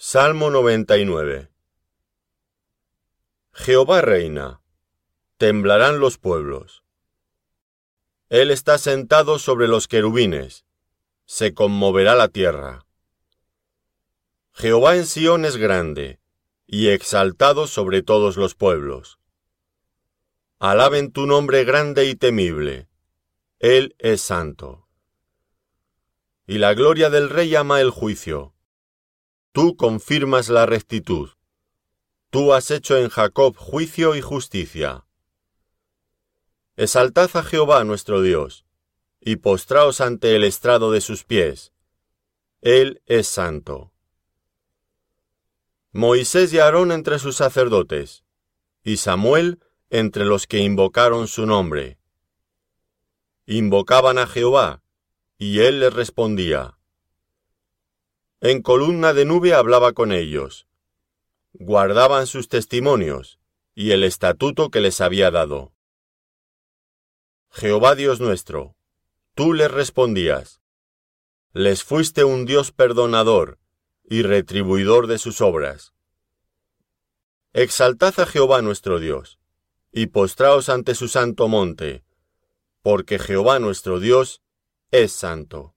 Salmo 99 Jehová reina, temblarán los pueblos. Él está sentado sobre los querubines, se conmoverá la tierra. Jehová en Sión es grande, y exaltado sobre todos los pueblos. Alaben tu nombre grande y temible, Él es santo. Y la gloria del Rey ama el juicio Tú confirmas la rectitud. Tú has hecho en Jacob juicio y justicia. Exaltad a Jehová nuestro Dios, y postraos ante el estrado de sus pies. Él es santo. Moisés y Aarón entre sus sacerdotes, y Samuel entre los que invocaron su nombre. Invocaban a Jehová, y él les respondía. En columna de nube hablaba con ellos. Guardaban sus testimonios y el estatuto que les había dado. Jehová Dios nuestro, tú les respondías. Les fuiste un Dios perdonador y retribuidor de sus obras. Exaltad a Jehová nuestro Dios, y postraos ante su santo monte, porque Jehová nuestro Dios es santo.